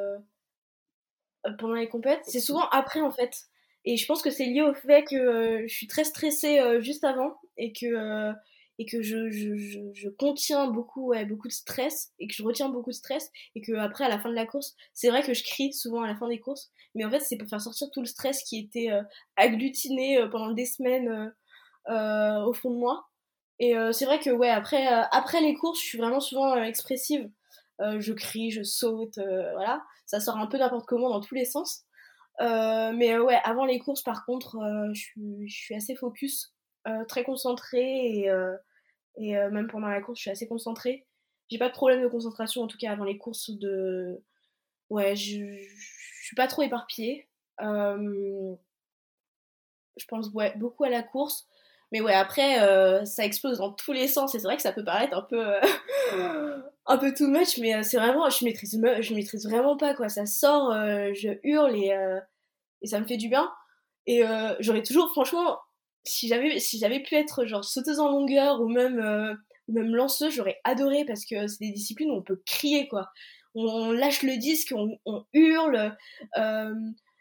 pendant les compètes. C'est souvent après en fait. Et je pense que c'est lié au fait que euh, je suis très stressée euh, juste avant et que, euh, et que je, je, je, je, contiens beaucoup, ouais, beaucoup de stress et que je retiens beaucoup de stress et que après à la fin de la course, c'est vrai que je crie souvent à la fin des courses, mais en fait c'est pour faire sortir tout le stress qui était agglutiné pendant des semaines au fond de moi. Et c'est vrai que ouais, après, après les courses, je suis vraiment souvent expressive. je crie, je saute, voilà. Ça sort un peu n'importe comment dans tous les sens. Euh, mais ouais, avant les courses, par contre, euh, je, suis, assez focus, euh, très concentrée et, et même pendant la course, je suis assez concentrée. J'ai pas de problème de concentration, en tout cas avant les courses. De... Ouais, je, je suis pas trop éparpillée. je pense ouais, beaucoup à la course. Mais ouais, après, euh, ça explose dans tous les sens. Et c'est vrai que ça peut paraître un peu, euh, un peu too much, mais euh, c'est vraiment, je maîtrise, je maîtrise vraiment pas quoi. Ça sort, je hurle et, et ça me fait du bien. Et j'aurais toujours, franchement, si j'avais, si j'avais pu être genre sauteuse en longueur ou même, même lanceuse, j'aurais adoré parce que c'est des disciplines où on peut crier quoi. On, lâche le disque, on, hurle.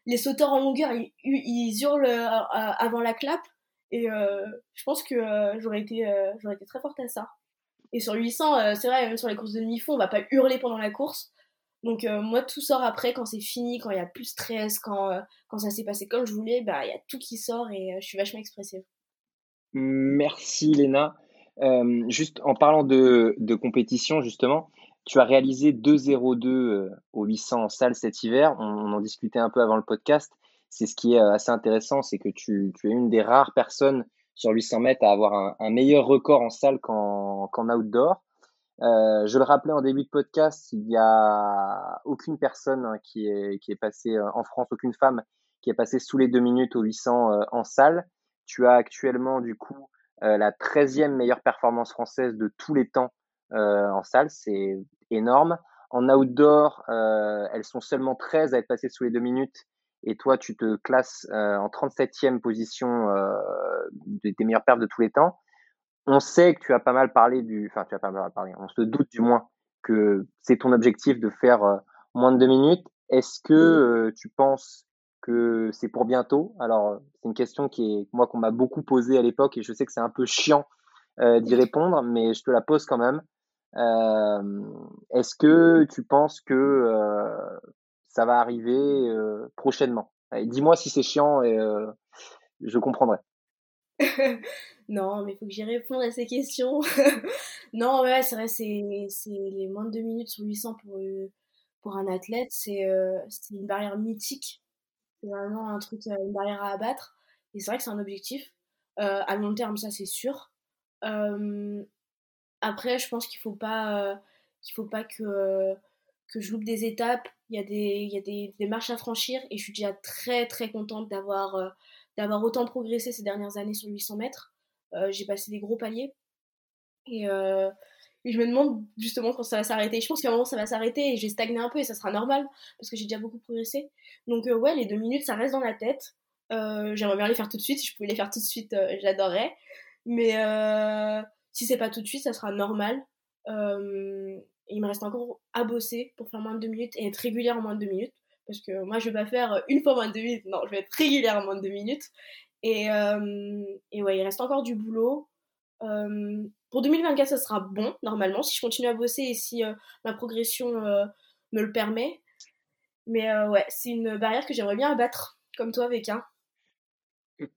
les sauteurs en longueur, ils, ils hurlent avant la clap. Et euh, je pense que euh, j'aurais été, euh, j'aurais été très forte à ça. Et sur 800, c'est vrai, même sur les courses de demi-fond, on va pas hurler pendant la course. Donc moi, tout sort après, quand c'est fini, quand il y a plus de stress, quand, quand ça s'est passé comme je voulais, bah il y a tout qui sort et je suis vachement expressive. Merci Léna. juste en parlant de, de, compétition, justement, tu as réalisé 2-0-2 au 800 en salle cet hiver. On, on, en discutait un peu avant le podcast c'est ce qui est euh, assez intéressant, c'est que tu, tu, es une des rares personnes sur 800 mètres à avoir un, meilleur record en salle qu'en outdoor. Euh, je le rappelais en début de podcast, il n'y a aucune personne hein, qui est, qui est passée euh, en France, aucune femme qui est passée sous les deux minutes au 800 euh, en salle. Tu as actuellement du coup la 13e meilleure performance française de tous les temps en salle, c'est énorme. En outdoor, elles sont seulement 13 à être passées sous les deux minutes et toi tu te classes euh, en 37e position euh, des, meilleures perfs de tous les temps, on sait que tu as pas mal parlé du, enfin tu as pas mal parlé, on se doute du moins que c'est ton objectif de faire euh, moins de deux minutes. Est-ce que tu penses que c'est pour bientôt? Alors, c'est une question qui est, moi, qu'on m'a beaucoup posée à l'époque et je sais que c'est un peu chiant euh, d'y répondre, mais je te la pose quand même. Euh, est-ce que tu penses que euh, ça va arriver euh, prochainement Dis-moi si c'est chiant et je comprendrai. non, mais il faut que j'y réponde à ces questions. non, ouais, c'est vrai, c'est les moins de 2 minutes sur 800 pour, pour un athlète, c'est une barrière mythique. C'est vraiment un truc, une barrière à abattre. Et c'est vrai que c'est un objectif. à long terme, ça c'est sûr. après, je pense qu'il faut pas, qu'il faut pas que, que je loupe des étapes. Il y a, des, il y a des, marches à franchir et je suis déjà très très contente d'avoir d'avoir autant progressé ces dernières années sur 800 mètres. J'ai passé des gros paliers. Et, et, je me demande justement quand ça va s'arrêter. Je pense qu'à un moment ça va s'arrêter et j'ai stagné un peu et ça sera normal parce que j'ai déjà beaucoup progressé. Donc ouais, les deux minutes ça reste dans la tête. J'aimerais bien les faire tout de suite. Si je pouvais les faire tout de suite, j'adorerais. Mais si c'est pas tout de suite, ça sera normal. Il me reste encore à bosser pour faire moins de 2 minutes et être régulière en moins de 2 minutes. Parce que moi, je vais pas faire une fois moins de 2 minutes. Non, je vais être régulière en moins de 2 minutes. Et, et ouais, il reste encore du boulot. pour 2024, ça sera bon, normalement, si je continue à bosser et si ma progression me le permet. Mais ouais, c'est une barrière que j'aimerais bien abattre, comme toi, un.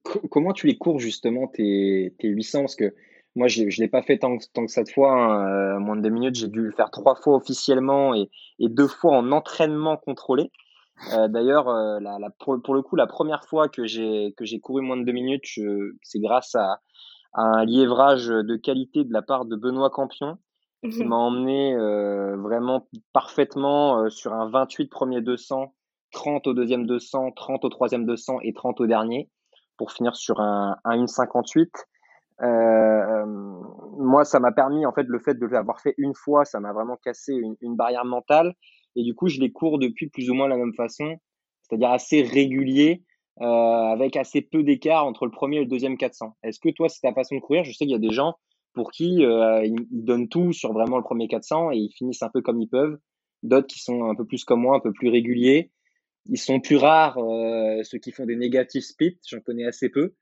Comment tu les cours justement tes, tes 800 Parce que moi, je ne l'ai pas fait tant, tant, que cette fois, hein, euh, moins de deux minutes. J'ai dû le faire trois fois officiellement et, et deux fois en entraînement contrôlé. Euh, D'ailleurs, euh, la, la, pour, pour, le coup, la première fois que j'ai que j'ai couru moins de deux minutes, c'est grâce à, à, un liévrage de qualité de la part de Benoît Campion qui mhm. m'a emmené euh, vraiment parfaitement euh, sur un 28 premier 200, 30 au deuxième 200, 30 au troisième 200 et 30 au dernier pour finir sur un, un 1,58. Euh, moi, ça m'a permis, en fait, le fait de l'avoir fait une fois, ça m'a vraiment cassé une, barrière mentale. Et du coup, je les cours depuis plus ou moins la même façon, c'est-à-dire assez régulier, euh, avec assez peu d'écart entre le premier et le deuxième 400. Est-ce que toi, c'est ta façon de courir? Je sais qu'il y a des gens pour qui euh, ils, ils, donnent tout sur vraiment le premier 400 et ils finissent un peu comme ils peuvent. D'autres qui sont un peu plus comme moi, un peu plus réguliers. Ils sont plus rares, euh, ceux qui font des négatifs split, j'en connais assez peu.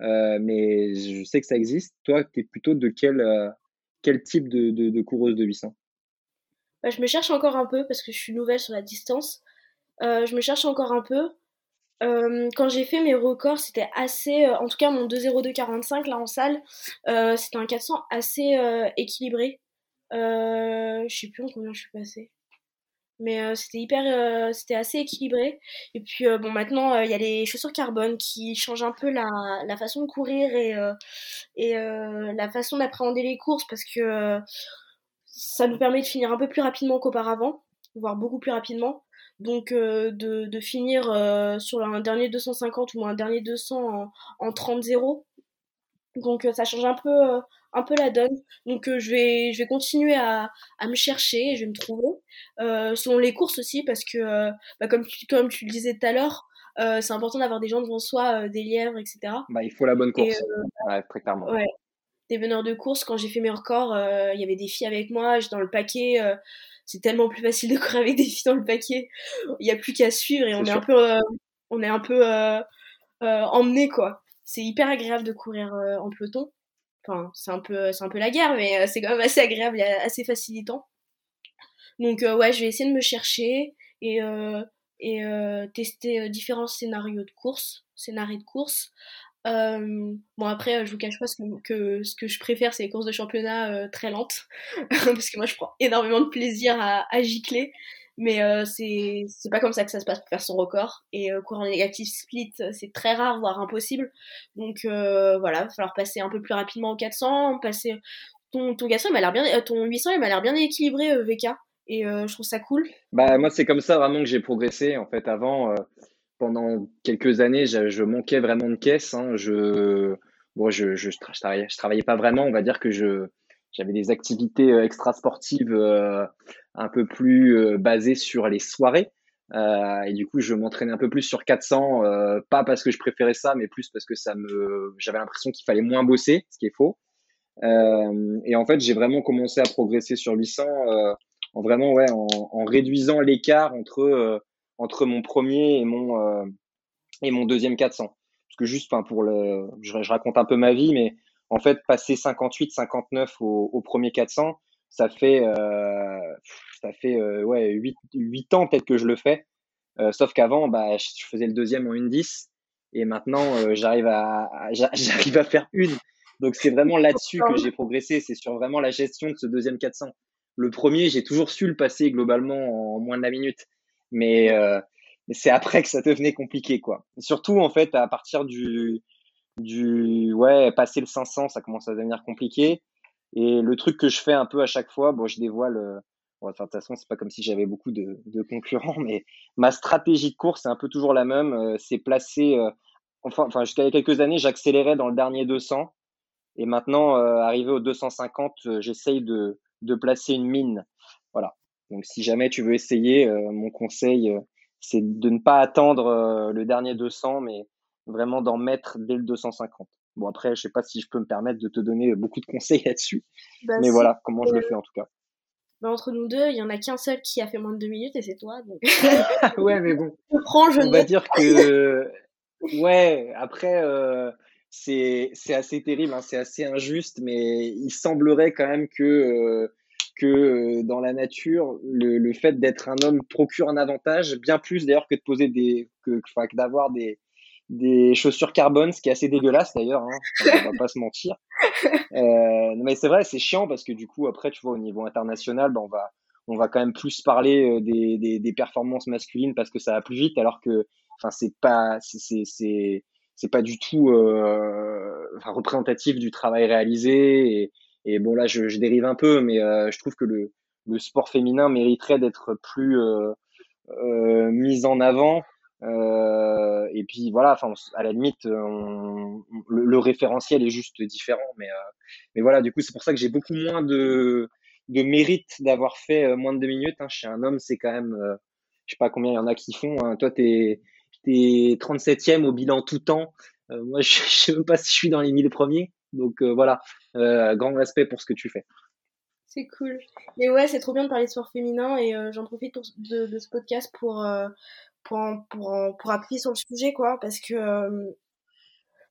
Euh, mais je sais que ça existe. Toi, tu es plutôt de quel, euh, quel type de, de, de, coureuse de 800 bah, Je me cherche encore un peu parce que je suis nouvelle sur la distance. Euh, je me cherche encore un peu. Quand j'ai fait mes records, c'était assez. En tout cas, mon 2.02.45 là en salle, c'était un 400 assez équilibré. je sais plus en combien je suis passée mais euh, c'était hyper euh, c'était assez équilibré. Et puis euh, bon maintenant il y a les chaussures carbone qui changent un peu la, la façon de courir et et la façon d'appréhender les courses parce que ça nous permet de finir un peu plus rapidement qu'auparavant voire beaucoup plus rapidement. Donc de, de finir sur un dernier 250 ou un dernier 200 en, en 30-0 donc ça change un peu un peu la donne. Donc euh, je, vais, je vais continuer à, à me chercher, je vais me trouver. Euh, selon les courses aussi, parce que, euh, bah, comme, tu, comme tu le disais tout à l'heure, euh, c'est important d'avoir des gens devant soi, euh, des lièvres, etc. Bah, il faut la bonne course, ouais, très clairement. Ouais. Des meneurs de course, quand j'ai fait mes records, il y avait des filles avec moi, j'étais dans le paquet. c'est tellement plus facile de courir avec des filles dans le paquet. Il n'y a plus qu'à suivre et on est, un peu, on est un peu emmené, quoi. C'est hyper agréable de courir en peloton. Enfin, c'est un peu, c'est un peu la guerre, mais euh, c'est quand même assez agréable et assez facilitant. Donc euh, ouais, je vais essayer de me chercher et euh, et tester différents scénarios de course, scénarios de course. bon après, je vous cache pas ce que, ce que je préfère, c'est les courses de championnat très lentes, parce que moi je prends énormément de plaisir à gicler. Mais euh, c'est pas comme ça que ça se passe pour faire son record. Et euh, courir en négatif split, c'est très rare, voire impossible. Donc euh, voilà, il va falloir passer un peu plus rapidement au 400. Passer... Ton, ton 400, il m'a l'air bien, euh, ton 800, il m'a l'air bien équilibré, euh, VK. Et je trouve ça cool. Bah, moi, c'est comme ça vraiment que j'ai progressé. En fait, avant, pendant quelques années, je, manquais vraiment de caisse. Hein. Je, bon, je, je, je, je travaillais pas vraiment. On va dire que je j'avais des activités extra-sportives un peu plus euh, basé sur les soirées. Euh, et du coup, je m'entraînais un peu plus sur 400, euh, pas parce que je préférais ça, mais plus parce que ça me, j'avais l'impression qu'il fallait moins bosser, ce qui est faux. Euh, et en fait, j'ai vraiment commencé à progresser sur 800 euh, en vraiment ouais, en, réduisant l'écart entre entre mon premier et mon et mon deuxième 400. Parce que juste, enfin, pour le, je, raconte un peu ma vie, mais en fait, passer 58, 59 au, au premier 400, ça fait, euh, ça fait euh, ouais, 8, 8 ans peut-être que je le fais. Euh, sauf qu'avant, bah, je faisais le deuxième en une 10 et maintenant euh, j'arrive à, j'arrive à faire une. Donc c'est vraiment là-dessus que j'ai progressé, c'est sur vraiment la gestion de ce deuxième 400. Le premier, j'ai toujours su le passer globalement en moins de la minute, mais euh, c'est après que ça devenait compliqué quoi. surtout en fait à partir du du ouais passer le 500, ça commence à devenir compliqué. Et le truc que je fais un peu à chaque fois, bon, je dévoile. Euh, bon, de toute façon, c'est pas comme si j'avais beaucoup de, de, concurrents, mais ma stratégie de course c'est un peu toujours la même. Euh, c'est placer. Euh, enfin, enfin jusqu'à quelques années, j'accélérais dans le dernier 200. Et maintenant, arrivé au 250, j'essaye de, de placer une mine. Voilà. Donc, si jamais tu veux essayer, mon conseil, c'est de ne pas attendre le dernier 200, mais vraiment d'en mettre dès le 250. Bon, après, je sais pas si je peux me permettre de te donner beaucoup de conseils là-dessus. Bah, mais voilà comment je le fais en tout cas. Bah, entre nous deux, il y en a qu'un seul qui a fait moins de deux minutes et c'est toi. Donc... ouais, mais bon. Je prends, je On va dire que. Ouais, après, euh, c'est assez terrible, hein, c'est assez injuste, mais il semblerait quand même que. Euh, que euh, dans la nature, le, le fait d'être un homme procure un avantage, bien plus d'ailleurs que de poser des, que, que d'avoir des, des chaussures carbone, ce qui est assez dégueulasse d'ailleurs, hein, on va pas se mentir. Euh, mais c'est vrai, c'est chiant parce que du coup, après, tu vois, au niveau international, ben, on va on va quand même plus parler euh, des, des, des, performances masculines parce que ça va plus vite, alors que, enfin, c'est pas c'est c'est c'est pas du tout euh, enfin, représentatif du travail réalisé. Et, et bon là, je, je, dérive un peu, mais euh, je trouve que le le sport féminin mériterait d'être plus euh, euh, mis en avant euh, et puis voilà, enfin, à la limite, on, le, référentiel est juste différent, mais euh, mais voilà, du coup, c'est pour ça que j'ai beaucoup moins de de mérite d'avoir fait euh, moins de deux minutes. Hein. Chez un homme, c'est quand même, je sais pas combien il y en a qui font. Hein. Toi, t'es t'es 37e au bilan tout temps. moi, je, je sais même pas si je suis dans les 1000 premiers. Donc voilà, grand respect pour ce que tu fais. C'est cool. Mais ouais, c'est trop bien de parler de sport féminin et j'en profite de, ce podcast pour, pour, pour, pour appuyer sur le sujet, quoi, parce que,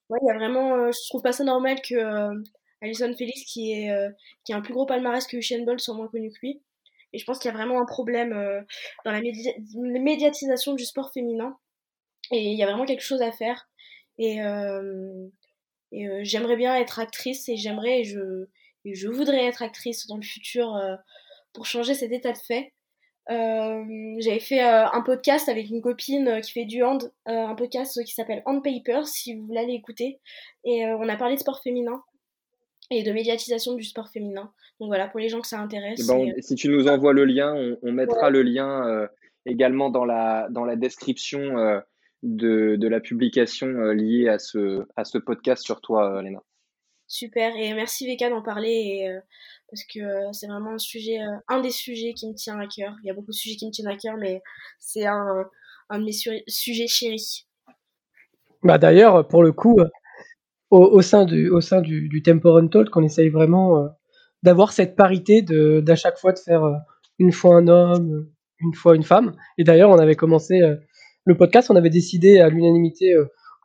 ouais, il y a vraiment, je trouve pas ça normal que euh, Alison Felix, qui est, qui a un plus gros palmarès que Usain Bolt, soit moins connu que lui. Et je pense qu'il y a vraiment un problème dans la médiatisation du sport féminin. Et il y a vraiment quelque chose à faire. Et, et j'aimerais bien être actrice et j'aimerais je, et je voudrais être actrice dans le futur pour changer cet état de fait. Euh, j'avais fait euh, un podcast avec une copine euh, qui fait du hand, un podcast qui s'appelle Hand Paper, si vous voulez aller écouter. Et on a parlé de sport féminin et de médiatisation du sport féminin. Donc voilà, pour les gens que ça intéresse. Ben, si tu nous envoies le lien, on, mettra le lien également dans la, dans la description de, de, la publication liée à ce, à ce podcast sur toi, Léna. Super, et merci Veka d'en parler. Et, parce que euh, c'est vraiment un sujet, euh, un des sujets qui me tient à cœur. Il y a beaucoup de sujets qui me tiennent à cœur, mais c'est un, un de mes sujets chéris. Bah d'ailleurs, pour le coup, euh, au, sein du, au sein du, du Temporan Talk, on essaye vraiment d'avoir cette parité de d'à chaque fois de faire une fois un homme, une fois une femme. Et d'ailleurs, on avait commencé le podcast, on avait décidé à l'unanimité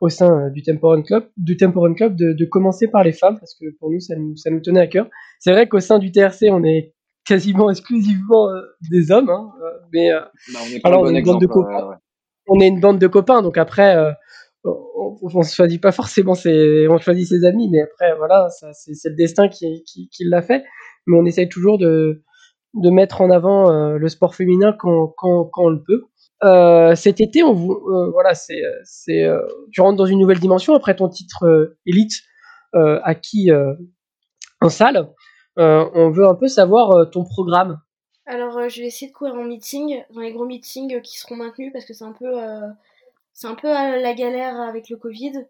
au sein du Temporan Club, du Club de, de, commencer par les femmes parce que pour nous ça nous, ça nous tenait à cœur. C'est vrai qu'au sein du TRC on est quasiment exclusivement euh, des hommes, hein, euh, mais euh, bah, on, alors, on est une bande de copains. On est une bande de copains, donc après on, on, se choisit pas forcément ses, on choisit ses amis, mais après voilà, c'est le destin qui, qui, qui l'a fait. Mais on essaye toujours de de mettre en avant le sport féminin quand, quand, quand on le peut. Euh, cet été, on euh, voilà, c'est, euh, tu rentres dans une nouvelle dimension après ton titre élite acquis en salle. on veut un peu savoir ton programme. Alors, je vais essayer de courir en meeting, dans les gros meetings qui seront maintenus parce que c'est un peu, c'est un peu la galère avec le Covid.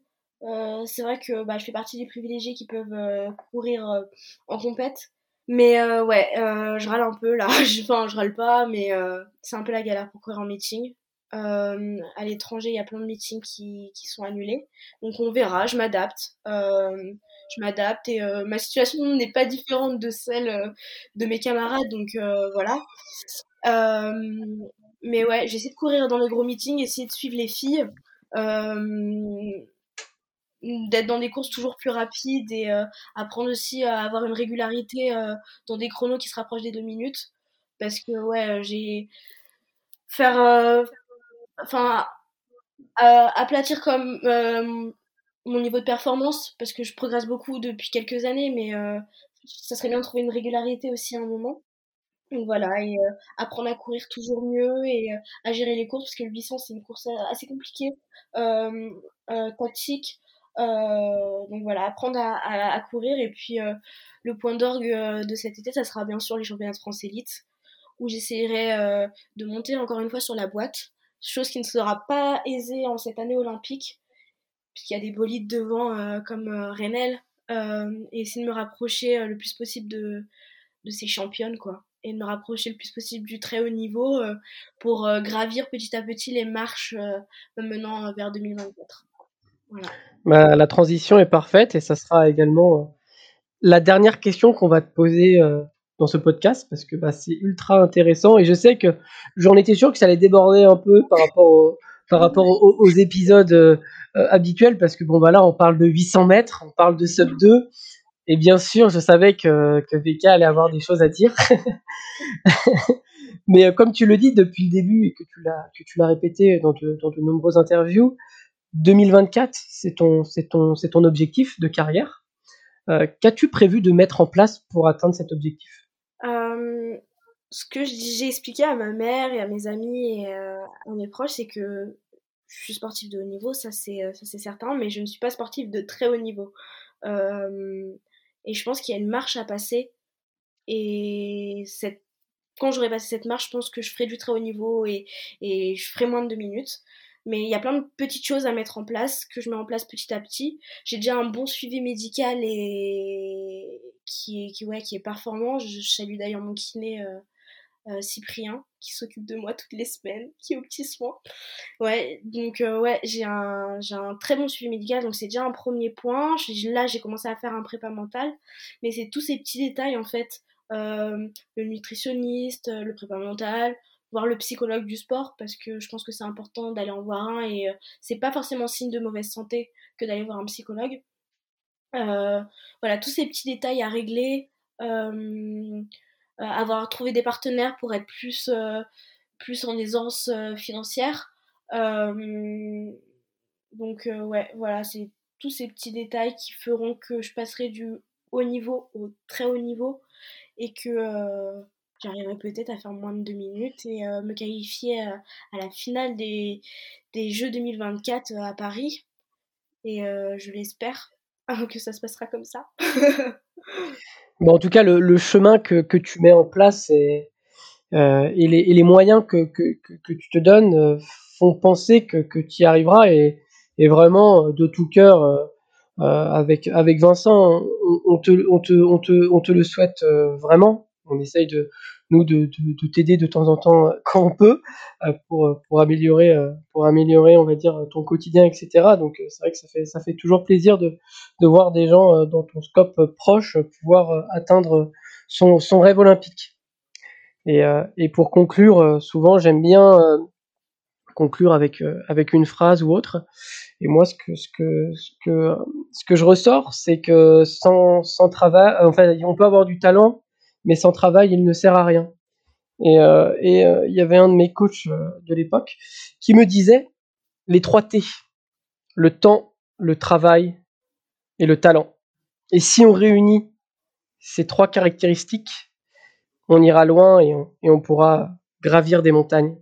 c'est vrai que bah, je fais partie des privilégiés qui peuvent courir en compète. Mais euh, ouais, euh, je râle un peu là. enfin, je râle pas, mais euh, c'est un peu la galère pour courir en meeting. Euh, à l'étranger, il y a plein de meetings qui, qui sont annulés. Donc on verra, je m'adapte. Euh, je m'adapte et euh, ma situation n'est pas différente de celle de mes camarades. Donc voilà. mais ouais, j'essaie de courir dans les gros meetings, essayer de suivre les filles. D'être dans des courses toujours plus rapides et apprendre aussi à avoir une régularité dans des chronos qui se rapprochent des deux minutes. Parce que, ouais, j'ai. Faire. Enfin. aplatir comme mon niveau de performance, parce que je progresse beaucoup depuis quelques années, mais ça serait bien de trouver une régularité aussi à un moment. Donc voilà, et euh, apprendre à courir toujours mieux et euh, à gérer les courses, parce que le 800 c'est une course assez compliquée, euh, tactique. Donc voilà, apprendre à, courir. Et puis le point d'orgue de cet été, ça sera bien sûr les championnats de France élite, où j'essaierai de monter encore une fois sur la boîte, chose qui ne sera pas aisée en cette année olympique, puisqu'il y a des bolides devant comme Renel, et essayer de me rapprocher le plus possible de, de ces championnes, quoi et me rapprocher le plus possible du très haut niveau euh, pour euh, gravir petit à petit les marches euh, menant vers 2024. Bah, la transition est parfaite et ça sera également la dernière question qu'on va te poser dans ce podcast parce que bah, c'est ultra intéressant et je sais que j'en étais sûr que ça allait déborder un peu par rapport, par rapport aux, épisodes habituels parce que bon bah là on parle de 800 mètres, on parle de sub 2 et bien sûr, je savais que, que VK allait avoir des choses à dire. Mais euh, comme tu le dis depuis le début et que tu l'as, que tu l'as répété dans de, dans de nombreuses interviews, 2024, c'est ton, objectif de carrière. Euh, qu'as-tu prévu de mettre en place pour atteindre cet objectif? Euh, Ce que j'ai expliqué à ma mère et à mes amis et à mes proches, c'est que je suis sportive de haut niveau, ça c'est, certain, mais je ne suis pas sportive de très haut niveau. Euh, et je pense qu'il y a une marche à passer. Et quand j'aurai passé cette marche, je pense que je ferai du très haut niveau et je ferai moins de deux minutes. Mais il y a plein de petites choses à mettre en place, que je mets en place petit à petit. J'ai déjà un bon suivi médical et qui est, qui, ouais, qui est performant. Je, salue d'ailleurs mon kiné euh, euh, Cyprien qui s'occupe de moi toutes les semaines, qui est au petit soin. Ouais, donc euh, ouais, j'ai un, j'ai un très bon suivi médical, donc c'est déjà un premier point. Là, j'ai commencé à faire un prépa mental, mais c'est tous ces petits détails en fait. Euh, le nutritionniste, le prépa mental, voir le psychologue du sport parce que je pense que c'est important d'aller en voir un et c'est pas forcément signe de mauvaise santé que d'aller voir un psychologue. voilà, tous ces petits détails à régler. Euh, avoir trouvé des partenaires pour être plus, euh, plus en aisance euh, financière. donc ouais, voilà, c'est tous ces petits détails qui feront que je passerai du haut niveau au très haut niveau et que j'arriverai peut-être à faire moins de deux minutes et me qualifier à, la finale des, des, Jeux 2024 à Paris. Et je l'espère que ça se passera comme ça. en tout cas, le, chemin que, tu mets en place et, euh, et, les, moyens que, tu te donnes euh, font penser que, tu y arriveras et, vraiment de tout cœur euh, avec, avec Vincent, on, te, on, te, on, te, on te le souhaite vraiment. On essaye de, nous de, de, t'aider de temps en temps euh, quand on peut euh, pour, pour améliorer euh, pour améliorer on va dire ton quotidien etc donc c'est vrai que ça fait ça fait toujours plaisir de, de voir des gens dans ton scope proche pouvoir atteindre son, son rêve olympique. Et, et pour conclure souvent j'aime bien conclure avec avec une phrase ou autre. Et moi ce que ce que ce que ce que je ressors c'est que sans sans travail enfin on peut avoir du talent mais sans travail, il ne sert à rien. Et, euh, et euh, il y avait un de mes coachs euh, de l'époque qui me disait les trois T le temps, le travail et le talent. Et si on réunit ces trois caractéristiques, on ira loin et on, pourra gravir des montagnes.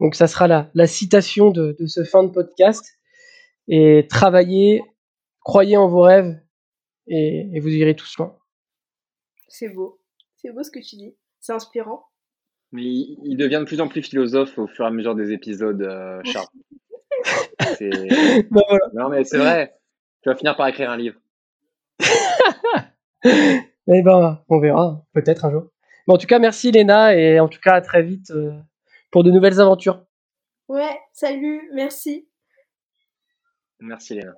Donc ça sera la, la citation de, ce fin de podcast. Et travaillez, croyez en vos rêves et, et vous irez tous loin. C'est beau. C'est beau ce que tu dis. C'est inspirant. Mais il, devient de plus en plus philosophe au fur et à mesure des épisodes, euh, Charles. Bah, non, mais c'est vrai. Tu vas finir par écrire un livre. eh ben, on verra. Peut-être un jour. en tout cas, merci Léna et en tout cas à très vite euh, pour de nouvelles aventures. Ouais, salut, merci. Merci Léna.